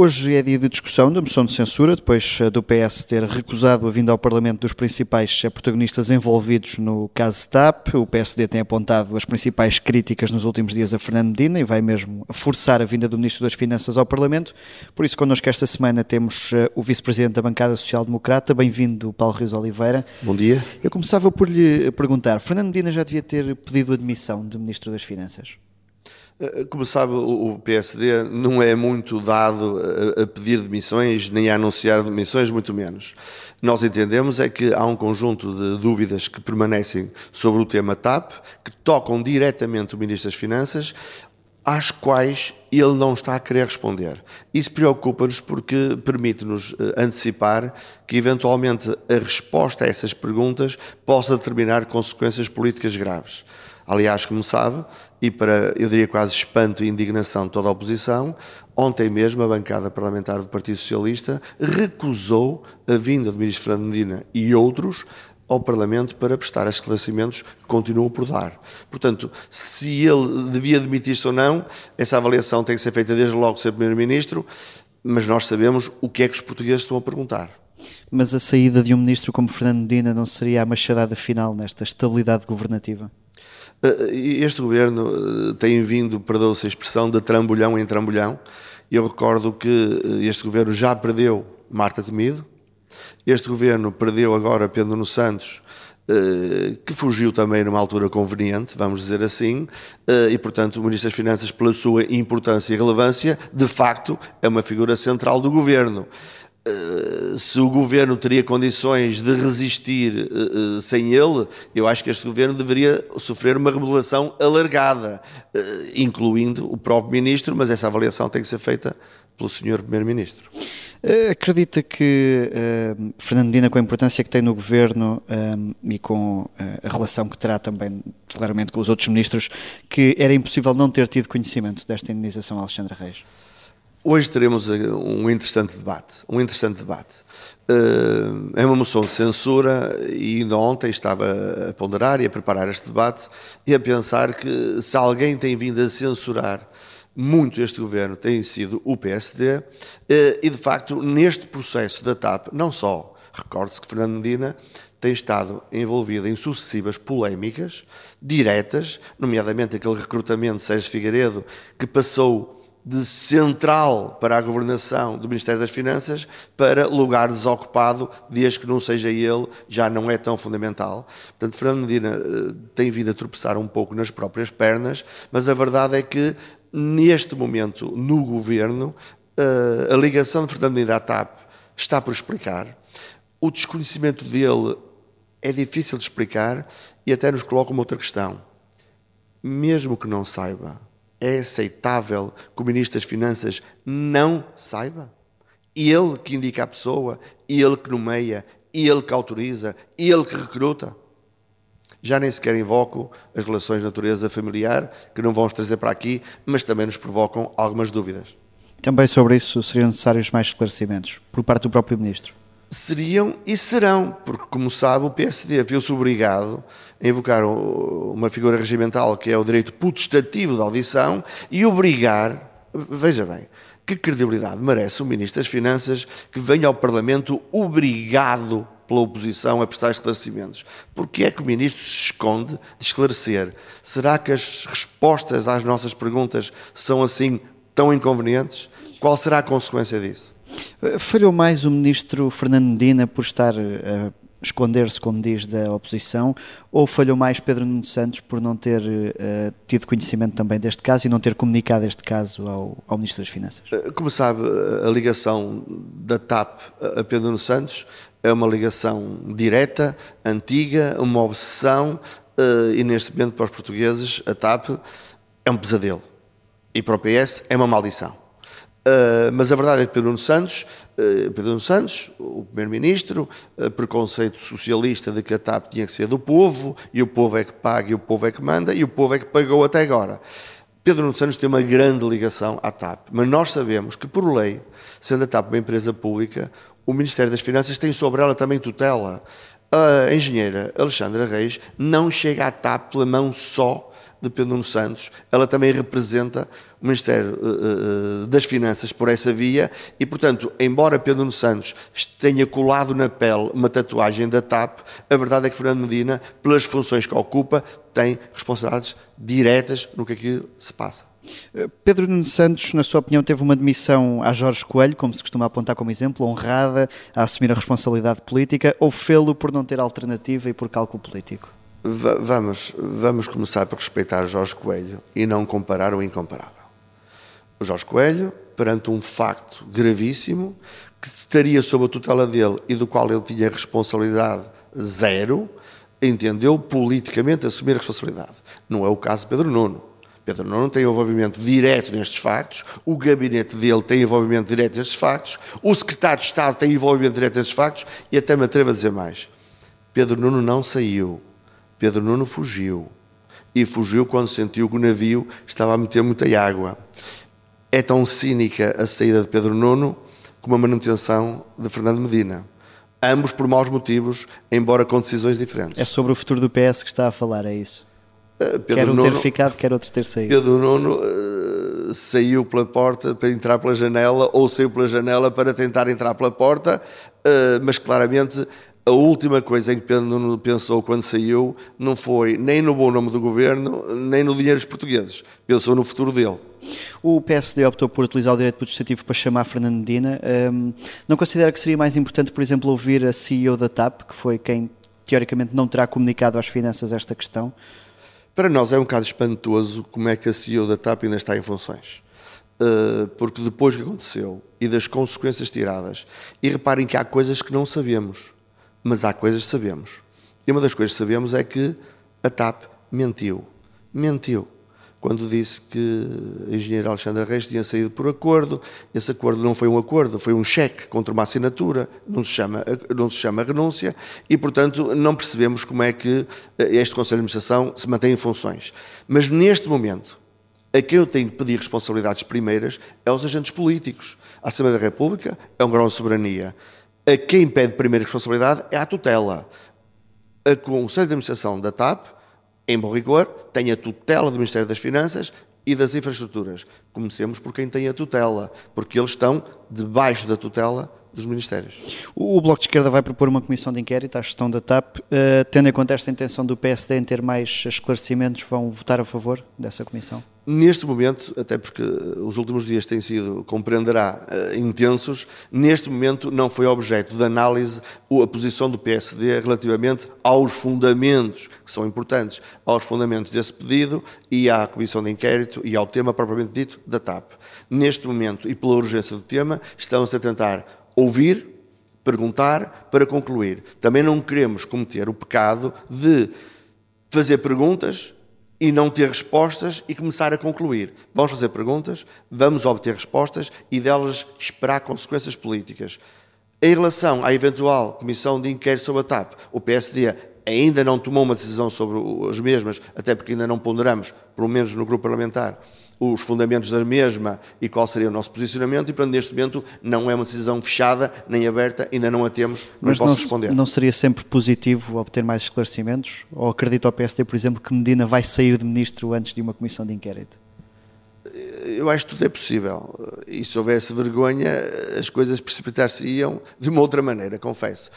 Hoje é dia de discussão da moção de censura, depois eh, do PS ter recusado a vinda ao Parlamento dos principais eh, protagonistas envolvidos no caso TAP. O PSD tem apontado as principais críticas nos últimos dias a Fernando Medina e vai mesmo forçar a vinda do Ministro das Finanças ao Parlamento. Por isso, connosco esta semana temos eh, o Vice-Presidente da Bancada Social Democrata. Bem-vindo, Paulo Rios Oliveira. Bom dia. Eu começava por lhe perguntar, Fernando Medina já devia ter pedido admissão de Ministro das Finanças? Eh, como sabe, o PSD não é muito dado a pedir demissões, nem a anunciar demissões, muito menos. Nós entendemos é que há um conjunto de dúvidas que permanecem sobre o tema TAP, que tocam diretamente o Ministro das Finanças, às quais ele não está a querer responder. Isso preocupa-nos porque permite-nos eh, antecipar que, eventualmente, a resposta a essas perguntas possa determinar consequências políticas graves. Aliás, como sabe, e para, eu diria quase espanto e indignação de toda a oposição, ontem mesmo a bancada parlamentar do Partido Socialista recusou a vinda do Ministro Fernando Medina e outros ao Parlamento para prestar esclarecimentos que continuam por dar. Portanto, se ele devia demitir-se ou não, essa avaliação tem que ser feita desde logo ser Primeiro-Ministro, mas nós sabemos o que é que os portugueses estão a perguntar. Mas a saída de um ministro como Fernando Medina não seria a machadada final nesta estabilidade governativa? Eh, este governo eh, tem vindo, perdoa-se a expressão, de trambolhão em trambolhão. Eu recordo que eh, este governo já perdeu Marta Temido, este governo perdeu agora Pedro Nuno Santos, que fugiu também numa altura conveniente, vamos dizer assim, e portanto o Ministro das Finanças, pela sua importância e relevância, de facto é uma figura central do governo. Eh, se o governo teria condições de resistir uh, sem ele, eu acho que este governo deveria sofrer uma remodelação alargada, incluindo o próprio ministro, mas essa avaliação tem que ser feita pelo senhor primeiro-ministro. Acredita que uh, Fernando Medina, com a importância que tem no governo um, e com a relação que terá também, claramente, com os outros ministros, que era impossível não ter tido conhecimento desta indenização Alexandre Reis? Hoje teremos eh, um interessante debate. Um interessante debate. Uh, é uma moção de censura e ainda ontem estava a ponderar e a preparar este debate e a pensar que se alguém tem vindo a censurar muito este governo tem sido o PSD eh, e de facto neste processo da TAP, não só, recorde-se que Fernando Medina tem estado envolvido em sucessivas polémicas diretas, nomeadamente aquele recrutamento de Sérgio Figueiredo que passou de central para a governação do Ministério das Finanças para lugar desocupado, desde que não seja ele, já não é tão fundamental. Portanto, Fernando Medina eh, tem vindo a tropeçar um pouco nas próprias pernas, mas a verdade é que, neste momento, no governo, eh, a ligação de Fernando Medina à TAP está por explicar. O desconhecimento dele é difícil de explicar e até nos coloca uma outra questão. Mesmo que não saiba, é aceitável que o Ministro das Finanças não saiba? Ele que indica a pessoa, ele que nomeia, ele que autoriza, ele que recruta. Já nem sequer invoco as relações de natureza familiar, que não vamos trazer para aqui, mas também nos provocam algumas dúvidas. Também sobre isso seriam necessários mais esclarecimentos, por parte do próprio Ministro seriam e serão, porque, como sabe, o PSD viu-se obrigado a invocar uma figura regimental que é o direito putestativo da audição e obrigar, veja bem, que credibilidade merece o Ministro das Finanças que venha ao Parlamento obrigado pela oposição a prestar esclarecimentos. Porque é que o Ministro se esconde de esclarecer? Será que as respostas às nossas perguntas são assim tão inconvenientes? Qual será a consequência disso? Falhou mais o ministro Fernando Medina por estar a esconder-se, como diz, da oposição, ou falhou mais Pedro Nuno Santos por não ter uh, tido conhecimento também deste caso e não ter comunicado este caso ao, ao Ministro das Finanças? Eh, como sabe, a ligação da TAP a Pedro Nuno Santos é uma ligação direta, antiga, uma obsessão, uh, e neste momento para os portugueses a TAP é um pesadelo. E para o PS é uma maldição. Uh, mas a verdade é que Pedro Nuno Santos, uh, Pedro Nuno Santos, o primeiro-ministro, uh, preconceito socialista de que a TAP tinha que ser do povo, e o povo é que paga, e o povo é que manda, e o povo é que pagou até agora. Pedro Nuno Santos tem uma grande ligação à TAP, mas nós sabemos que, por lei, sendo a TAP uma empresa pública, o Ministério das Finanças tem sobre ela também tutela. A engenheira Alexandra Reis não chega à TAP pela mão só de Pedro Nuno Santos, ela também representa o Ministério uh, uh, das Finanças por essa via e, portanto, embora Pedro Nuno Santos tenha colado na pele uma tatuagem da TAP, a verdade é que Fernando Medina, pelas funções que ocupa, tem responsabilidades diretas no que aqui se passa. Pedro Nuno Santos, na sua opinião, teve uma demissão a Jorge Coelho, como se costuma apontar como exemplo, honrada, a assumir a responsabilidade política, ou fê-lo por não ter alternativa e por cálculo político? Vamos, vamos começar por respeitar Jorge Coelho e não comparar o incomparável. O Jorge Coelho, perante um facto gravíssimo, que estaria sob a tutela dele e do qual ele tinha responsabilidade zero, entendeu politicamente assumir a responsabilidade. Não é o caso de Pedro Nuno. Pedro Nuno tem envolvimento direto nestes factos, o gabinete dele tem envolvimento direto nestes factos, o secretário de Estado tem envolvimento direto nestes factos e até me atrevo a dizer mais. Pedro Nuno não saiu. Pedro Nuno fugiu. E fugiu quando sentiu que o navio estava a meter muita água. É tão cínica a saída de Pedro Nuno como a manutenção de Fernando Medina. Ambos por maus motivos, embora com decisões diferentes. É sobre o futuro do PS que está a falar, é isso? Uh, quer um Nuno, ter ficado, quer outro ter saído. Pedro Nuno uh, saiu pela porta para entrar pela janela ou saiu pela janela para tentar entrar pela porta, uh, mas claramente a última coisa em que Pedro pensou quando saiu não foi nem no bom nome do governo, nem no dinheiro dos portugueses. Pensou no futuro dele. O PSD optou por utilizar o direito putestativo para chamar Fernando Medina. Um, não considera que seria mais importante, por exemplo, ouvir a CEO da TAP, que foi quem teoricamente não terá comunicado às finanças esta questão? Para nós é um bocado espantoso como é que a CEO da TAP ainda está em funções. Uh, porque depois que aconteceu e das consequências tiradas, e reparem que há coisas que não sabemos mas há coisas que sabemos. E uma das coisas que sabemos é que a TAP mentiu. Mentiu. Quando disse que a engenheira Alexandra Reis tinha saído por acordo, esse acordo não foi um acordo, foi um cheque contra uma assinatura, não se chama, não se chama renúncia, e portanto não percebemos como é que eh, este Conselho de Administração se mantém em funções. Mas neste momento, a quem eu tenho que pedir responsabilidades primeiras é aos agentes políticos. A Assembleia da República é um grau de soberania a quem pede primeira responsabilidade é a tutela. A Conselho de Administração da TAP, em bom rigor, tem a tutela do Ministério das Finanças e das Infraestruturas. Comecemos por quem tem a tutela, porque eles estão debaixo da tutela dos Ministérios. O Bloco de Esquerda vai propor uma comissão de inquérito à gestão da TAP. Uh, tendo em conta esta intenção do PSD em ter mais esclarecimentos, vão votar a favor dessa comissão? Neste momento, até porque os últimos dias têm sido, compreenderá, uh, intensos, neste momento não foi objeto de análise a posição do PSD relativamente aos fundamentos, que são importantes, aos fundamentos desse pedido e à comissão de inquérito e ao tema propriamente dito da TAP. Neste momento, e pela urgência do tema, estamos a tentar ouvir, perguntar para concluir. Também não queremos cometer o pecado de fazer perguntas e não ter respostas e começar a concluir. Vamos fazer perguntas, vamos obter respostas e delas esperar consequências políticas. Em relação à eventual comissão de inquérito sobre a TAP, o PSD ainda não tomou uma decisão sobre as mesmas, até porque ainda não ponderamos, pelo menos no grupo parlamentar, os fundamentos da mesma e qual seria o nosso posicionamento, e portanto, neste momento, não é uma decisão fechada nem aberta, ainda não a temos, não Mas posso não, responder. Não seria sempre positivo obter mais esclarecimentos? Ou acredita o PSD, por exemplo, que Medina vai sair de ministro antes de uma comissão de inquérito? Eu acho que tudo é possível. E se houvesse vergonha, as coisas precipitassem de uma outra maneira, confesso.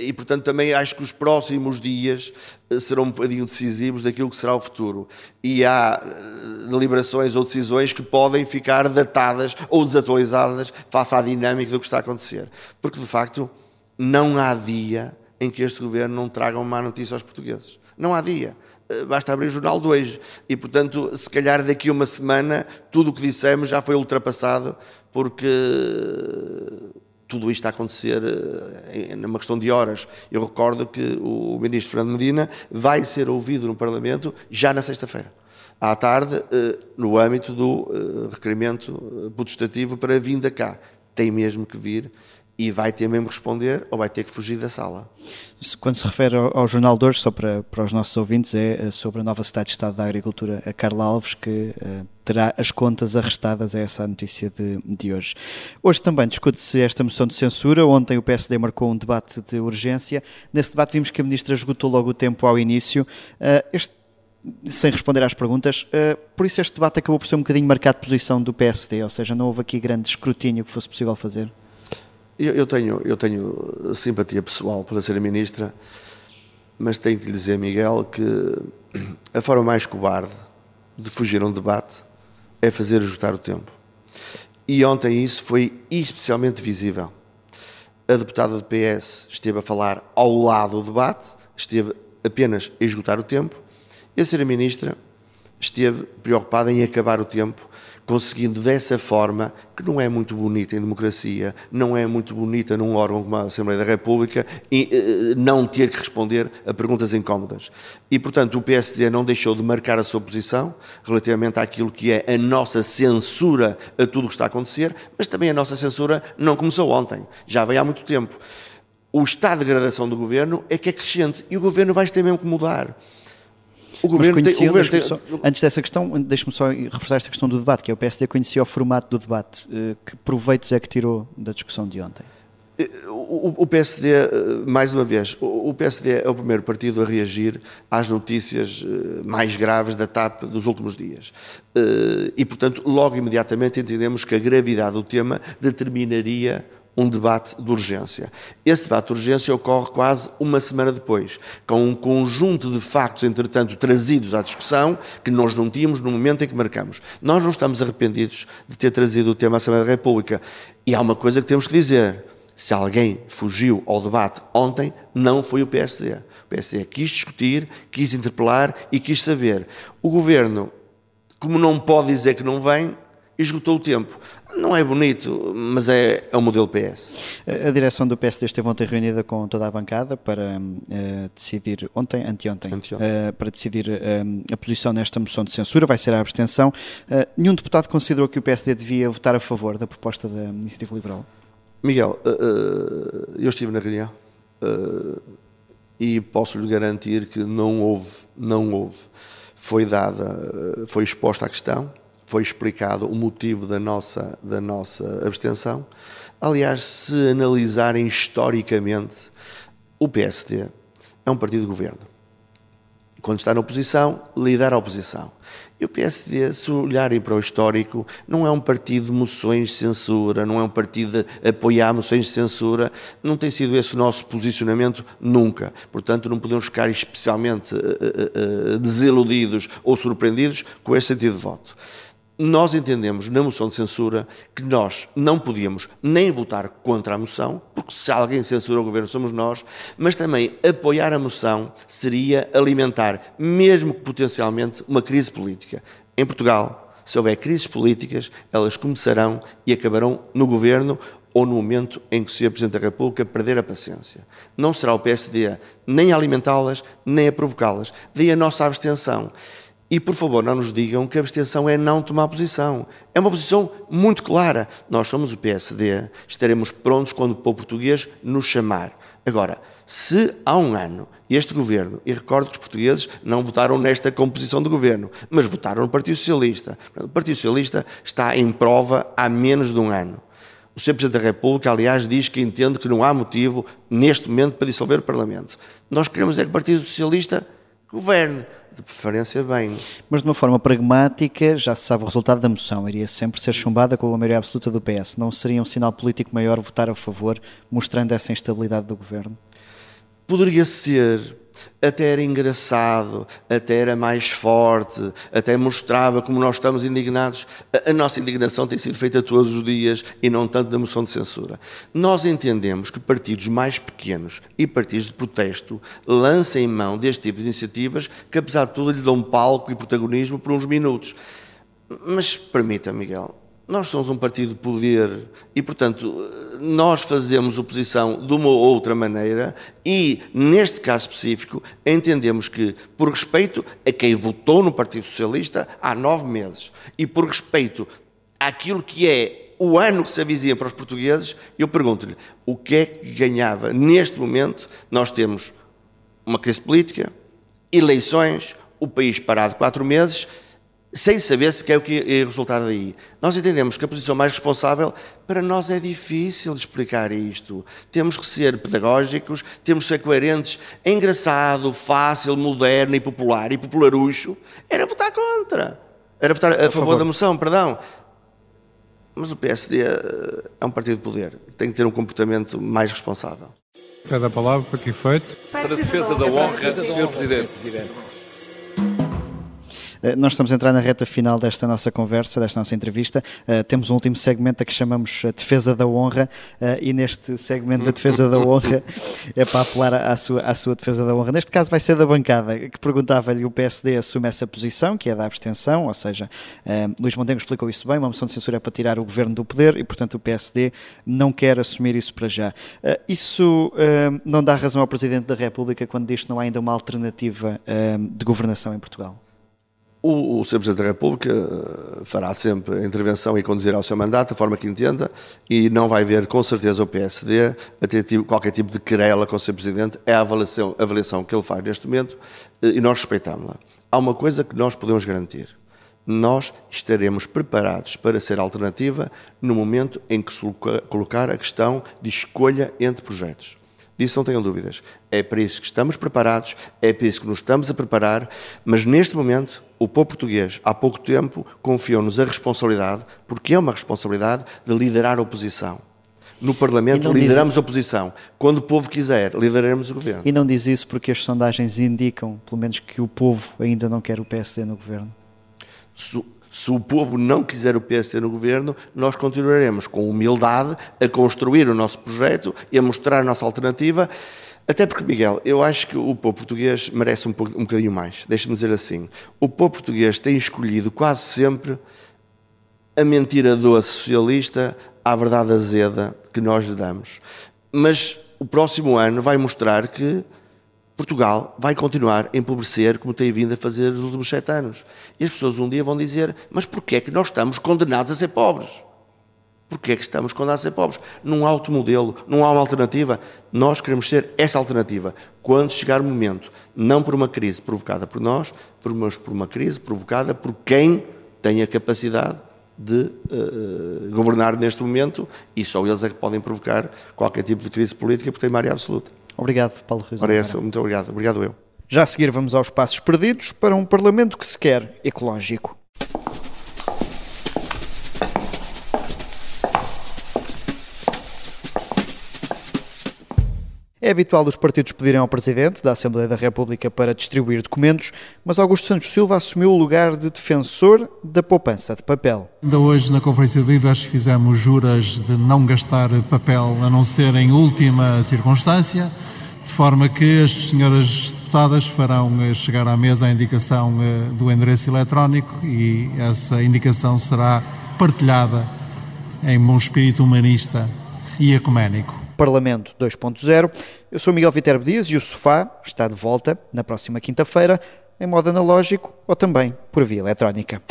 E, portanto, também acho que os próximos dias eh, serão um bocadinho decisivos daquilo que será o futuro. E há eh, deliberações ou decisões que podem ficar datadas ou desatualizadas face à dinâmica do que está a acontecer. Porque, de facto, não há dia em que este governo não traga uma má notícia aos portugueses. Não há dia. Eh, basta abrir o jornal de hoje. E, portanto, se calhar daqui a uma semana, tudo o que dissemos já foi ultrapassado, porque tudo isto a acontecer eh, numa questão de horas. Eu recordo que o ministro Fernando Medina vai ser ouvido no Parlamento já na sexta-feira, à tarde, eh, no âmbito do requerimento potestativo para a vinda cá. Tem mesmo que vir e vai ter mesmo que responder ou vai ter que fugir da sala. Quando se refere ao, Jornal de hoje, só para, para os nossos ouvintes, é sobre a nova Secretária de Estado da Agricultura, a Carla Alves, que uh, terá as contas arrestadas, é essa a notícia de, de hoje. Hoje também discute-se esta moção de censura, ontem o PSD marcou um debate de urgência, nesse debate vimos que a Ministra esgotou logo o tempo ao início. Uh, este sem responder às perguntas, uh, por isso este debate acabou por ser um bocadinho marcado de posição do PSD, ou seja, não houve aqui grande escrutínio que fosse possível fazer? Eu, eu tenho, eu tenho simpatia pessoal pela ser ministra, mas tenho que lhe dizer, Miguel, que a forma mais cobarde de fugir a um debate é fazer esgotar o tempo. E ontem isso foi especialmente visível. A deputada do PS esteve a falar ao lado do debate, esteve apenas a esgotar o tempo, e a senhora ministra esteve preocupada em acabar o tempo conseguindo dessa forma, que não é muito bonita em democracia, não é muito bonita num órgão como a Assembleia da República, e uh, não ter que responder a perguntas incómodas. E, portanto, o PSD não deixou de marcar a sua posição relativamente àquilo que é a nossa censura a tudo o que está a acontecer, mas também a nossa censura não começou ontem, já veio há muito tempo. O estado de degradação do governo é que é crescente e o governo vai ter mesmo que mudar. O governo conhecia, tem, o governo tem... só, antes dessa questão, deixe-me só reforçar esta questão do debate, que é o PSD conhecia o formato do debate. Eh, que proveitos é que tirou da discussão de ontem? Eh, o, PSD, eh, mais uma vez, o PSD é o primeiro partido a reagir às notícias mais graves da TAP dos últimos dias. E, portanto, logo imediatamente entendemos que a gravidade do tema determinaria um debate de urgência. Esse debate de urgência ocorre quase uma semana depois, com um conjunto de factos, entretanto, trazidos à discussão, que nós não tínhamos no momento em que marcamos. Nós não estamos arrependidos de ter trazido o tema à Assembleia da República. E há uma coisa que temos que dizer. Se alguém fugiu ao debate ontem, não foi o PSD. O PSD quis discutir, quis interpelar e quis saber. O Governo, como não pode dizer que não vem, esgotou o tempo. Não é bonito, mas é, é o modelo PS. A, a direção do PSD esteve ontem reunida com toda a bancada para uh, decidir, ontem, anteontem, anteontem. Uh, para decidir uh, a posição nesta moção de censura, vai ser a abstenção. nenhum deputado considerou que o PSD devia votar a favor da proposta da Iniciativa Liberal? Miguel, eu estive na reunião e posso lhe garantir que não houve, não houve. Foi dada, foi exposta a questão, foi explicado o motivo da nossa, da nossa abstenção. Aliás, se analisarem historicamente, o PSD é um partido de governo. Quando está na oposição, lidera a oposição. E o PSD, se olharem para o histórico, não é um partido de moções de censura, não é um partido de apoiar moções de censura, não tem sido esse o nosso posicionamento nunca. Portanto, não podemos ficar especialmente uh, uh, uh, desiludidos ou surpreendidos com esse sentido de voto nós entendemos na moção de censura que nós não podíamos nem votar contra a moção, porque se alguém censura o governo somos nós, mas também apoiar a moção seria alimentar, mesmo que potencialmente, uma crise política. Em Portugal, se houver crises políticas, elas começarão e acabarão no governo ou no momento em que o Sr. Presidente da República perder a paciência. Não será o PSD nem a alimentá-las, nem a provocá-las. Daí a nossa abstenção. E, por favor, não nos digam que a abstenção é não tomar posição. É uma posição muito clara. Nós somos o PSD, estaremos prontos quando o povo português nos chamar. Agora, se há um ano este governo, e recordo que os portugueses não votaram nesta composição de governo, mas votaram no Partido Socialista. O Partido Socialista está em prova há menos de um ano. O Sr. Presidente da República, aliás, diz que entende que não há motivo, neste momento, para dissolver o Parlamento. Nós queremos é que o Partido Socialista governe de preferência bem. Mas de uma forma pragmática, já se sabe o resultado da moção, iria sempre ser chumbada com a maioria absoluta do PS. Não seria um sinal político maior votar a favor, mostrando essa instabilidade do governo? Poderia ser, até era engraçado, até era mais forte, até mostrava como nós estamos indignados. A, nossa indignação tem sido feita todos os dias e não tanto na moção de censura. Nós entendemos que partidos mais pequenos e partidos de protesto lancem mão deste tipo de iniciativas que, apesar de tudo, lhe dão palco e protagonismo por uns minutos. Mas permita, Miguel, nós somos um partido de poder e, portanto, nós fazemos oposição de uma ou outra maneira e, neste caso específico, entendemos que, por respeito a quem votou no Partido Socialista há nove meses e por respeito àquilo que é o ano que se avizinha para os portugueses, eu pergunto-lhe o que é que ganhava neste momento? Nós temos uma crise política, eleições, o país parado quatro meses sem saber sequer o que ia resultar daí. Nós entendemos que a posição mais responsável, para nós é difícil explicar isto. Temos que ser pedagógicos, temos que ser coerentes. É engraçado, fácil, moderno e popular e popularucho era votar contra. Era votar a, favor, favor da moção, perdão. Mas o PSD eh, é um partido de poder. Tem que ter um comportamento mais responsável. Pede a palavra para que efeito? Para a defesa da honra, Sr. Presidente. Eh, nós estamos a entrar na reta final desta nossa conversa, desta nossa entrevista. Uh, temos um último segmento a que chamamos a Defesa da Honra, e neste segmento da Defesa da Honra é para apelar à sua, à sua defesa da honra. Neste caso vai ser da bancada, que perguntava-lhe o PSD assume essa posição, que é da abstenção, ou seja, Luís Montenegro explicou isso bem, uma moção de censura é para tirar o governo do poder e, portanto, o PSD não quer assumir isso para já. isso não dá razão ao Presidente da República quando diz que não há ainda uma alternativa de governação em Portugal? O, o Sr. Presidente da República eh, fará sempre a intervenção e conduzirá o seu mandato da forma que entenda e não vai ver, com certeza, o PSD a ter qualquer tipo de querela com o Sr. Presidente. É a avaliação, a avaliação que ele faz neste momento eh, e nós respeitamos-la. Há uma coisa que nós podemos garantir. Nós estaremos preparados para ser alternativa no momento em que se colocar a questão de escolha entre projetos. Disso não tenham dúvidas. É para isso que estamos preparados, é para isso que nos estamos a preparar, mas neste momento o povo português, há pouco tempo, confiou-nos a responsabilidade, porque é uma responsabilidade, de liderar a oposição. No Parlamento lideramos diz... a oposição. Quando o povo quiser, lideraremos o governo. E não diz isso porque as sondagens indicam, pelo menos, que o povo ainda não quer o PSD no governo? Se o povo não quiser o PSD no governo, nós continuaremos com humildade a construir o nosso projeto e a mostrar a nossa alternativa. Até porque, Miguel, eu acho que o povo português merece um, um bocadinho mais. Deixa-me dizer assim: o povo português tem escolhido quase sempre a mentira doce socialista à verdade azeda que nós lhe damos. Mas o próximo ano vai mostrar que Portugal vai continuar a empobrecer como tem vindo a fazer nos últimos sete anos. E as pessoas um dia vão dizer: mas porquê é que nós estamos condenados a ser pobres? Porquê é que estamos condenados a ser pobres? Não há outro modelo, não há uma alternativa. Nós queremos ser essa alternativa. Quando chegar o momento, não por uma crise provocada por nós, mas por uma crise provocada por quem tem a capacidade de uh, governar neste momento e só eles é que podem provocar qualquer tipo de crise política porque têm maioria absoluta. Obrigado, Paulo Rios. Ora, muito obrigado. Obrigado eu. Já a seguir vamos aos passos perdidos para um Parlamento que se quer ecológico. É habitual os partidos pedirem ao Presidente da Assembleia da República para distribuir documentos, mas Augusto Santos Silva assumiu o lugar de defensor da poupança de papel. Ainda hoje, na Conferência de Líderes, fizemos juras de não gastar papel a não ser em última circunstância, de forma que as senhoras deputadas farão eh, chegar à mesa a indicação eh, do endereço eletrónico e essa indicação será partilhada em bom espírito humanista e ecuménico. Parlamento 2.0. Eu sou Miguel Viterbo Dias e o Sofá está de volta na próxima quinta-feira, em modo analógico ou também por via eletrónica.